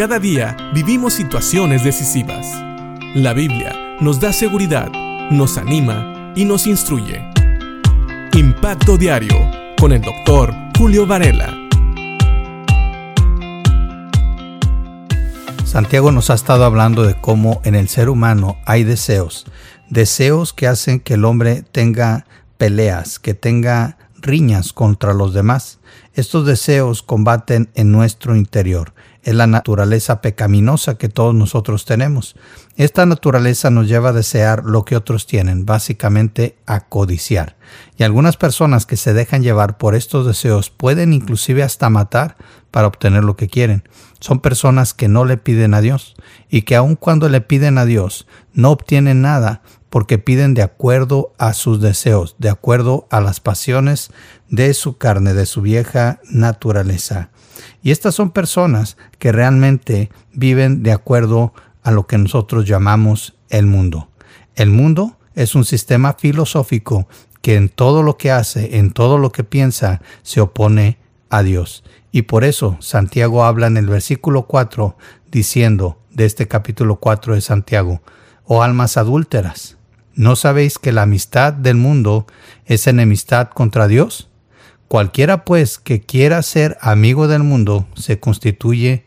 Cada día vivimos situaciones decisivas. La Biblia nos da seguridad, nos anima y nos instruye. Impacto Diario con el doctor Julio Varela. Santiago nos ha estado hablando de cómo en el ser humano hay deseos, deseos que hacen que el hombre tenga peleas, que tenga riñas contra los demás. Estos deseos combaten en nuestro interior. Es la naturaleza pecaminosa que todos nosotros tenemos. Esta naturaleza nos lleva a desear lo que otros tienen, básicamente a codiciar. Y algunas personas que se dejan llevar por estos deseos pueden inclusive hasta matar para obtener lo que quieren. Son personas que no le piden a Dios y que aun cuando le piden a Dios no obtienen nada porque piden de acuerdo a sus deseos, de acuerdo a las pasiones de su carne, de su vieja naturaleza. Y estas son personas que realmente viven de acuerdo a lo que nosotros llamamos el mundo. El mundo es un sistema filosófico que en todo lo que hace, en todo lo que piensa, se opone a Dios. Y por eso Santiago habla en el versículo 4 diciendo de este capítulo 4 de Santiago, oh almas adúlteras, ¿no sabéis que la amistad del mundo es enemistad contra Dios? Cualquiera pues que quiera ser amigo del mundo se constituye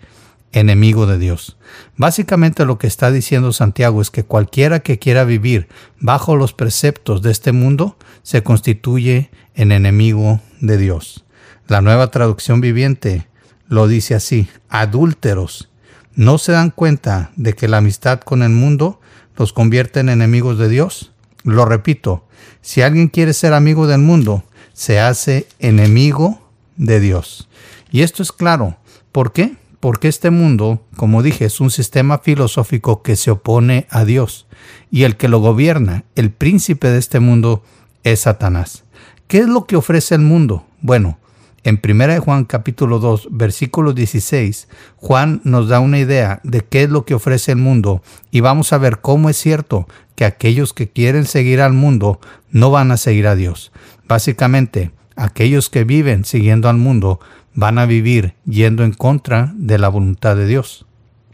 enemigo de Dios. Básicamente lo que está diciendo Santiago es que cualquiera que quiera vivir bajo los preceptos de este mundo se constituye en enemigo de Dios. La nueva traducción viviente lo dice así, adúlteros, ¿no se dan cuenta de que la amistad con el mundo los convierte en enemigos de Dios? Lo repito, si alguien quiere ser amigo del mundo, se hace enemigo de Dios. Y esto es claro. ¿Por qué? Porque este mundo, como dije, es un sistema filosófico que se opone a Dios. Y el que lo gobierna, el príncipe de este mundo, es Satanás. ¿Qué es lo que ofrece el mundo? Bueno, en 1 Juan capítulo 2, versículo 16, Juan nos da una idea de qué es lo que ofrece el mundo y vamos a ver cómo es cierto que aquellos que quieren seguir al mundo no van a seguir a Dios. Básicamente, aquellos que viven siguiendo al mundo van a vivir yendo en contra de la voluntad de Dios.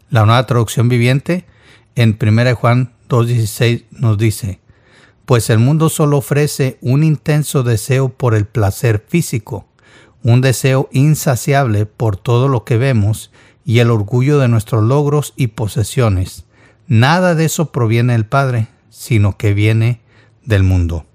La nueva traducción viviente en 1 Juan 2.16 nos dice, pues el mundo solo ofrece un intenso deseo por el placer físico, un deseo insaciable por todo lo que vemos y el orgullo de nuestros logros y posesiones. Nada de eso proviene del Padre, sino que viene del mundo.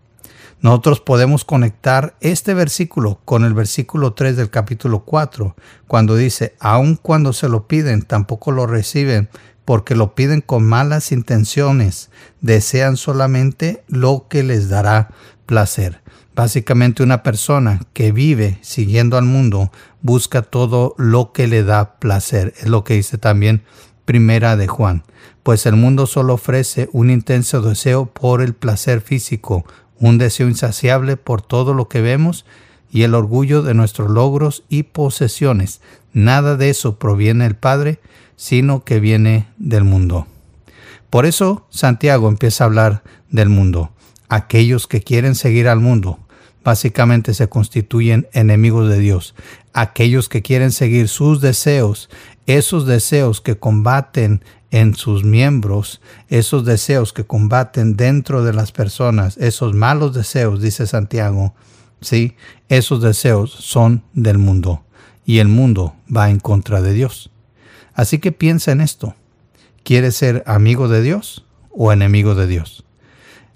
Nosotros podemos conectar este versículo con el versículo 3 del capítulo 4, cuando dice, aun cuando se lo piden, tampoco lo reciben, porque lo piden con malas intenciones, desean solamente lo que les dará placer. Básicamente una persona que vive siguiendo al mundo busca todo lo que le da placer. Es lo que dice también Primera de Juan. Pues el mundo solo ofrece un intenso deseo por el placer físico, un deseo insaciable por todo lo que vemos y el orgullo de nuestros logros y posesiones. Nada de eso proviene del Padre, sino que viene del mundo. Por eso Santiago empieza a hablar del mundo. Aquellos que quieren seguir al mundo básicamente se constituyen enemigos de Dios. Aquellos que quieren seguir sus deseos, esos deseos que combaten en sus miembros, esos deseos que combaten dentro de las personas, esos malos deseos, dice Santiago, sí, esos deseos son del mundo y el mundo va en contra de Dios. Así que piensa en esto. ¿Quieres ser amigo de Dios o enemigo de Dios?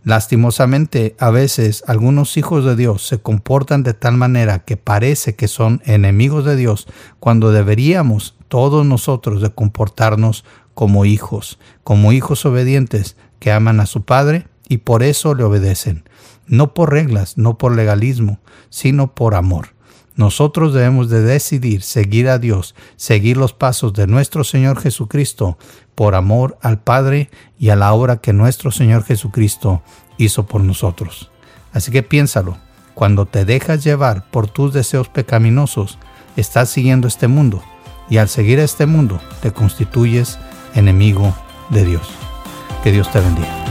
Lastimosamente, a veces algunos hijos de Dios se comportan de tal manera que parece que son enemigos de Dios cuando deberíamos todos nosotros de comportarnos como hijos, como hijos obedientes que aman a su Padre y por eso le obedecen, no por reglas, no por legalismo, sino por amor. Nosotros debemos de decidir seguir a Dios, seguir los pasos de nuestro Señor Jesucristo, por amor al Padre y a la obra que nuestro Señor Jesucristo hizo por nosotros. Así que piénsalo, cuando te dejas llevar por tus deseos pecaminosos, estás siguiendo este mundo, y al seguir este mundo te constituyes enemigo de Dios. Que Dios te bendiga.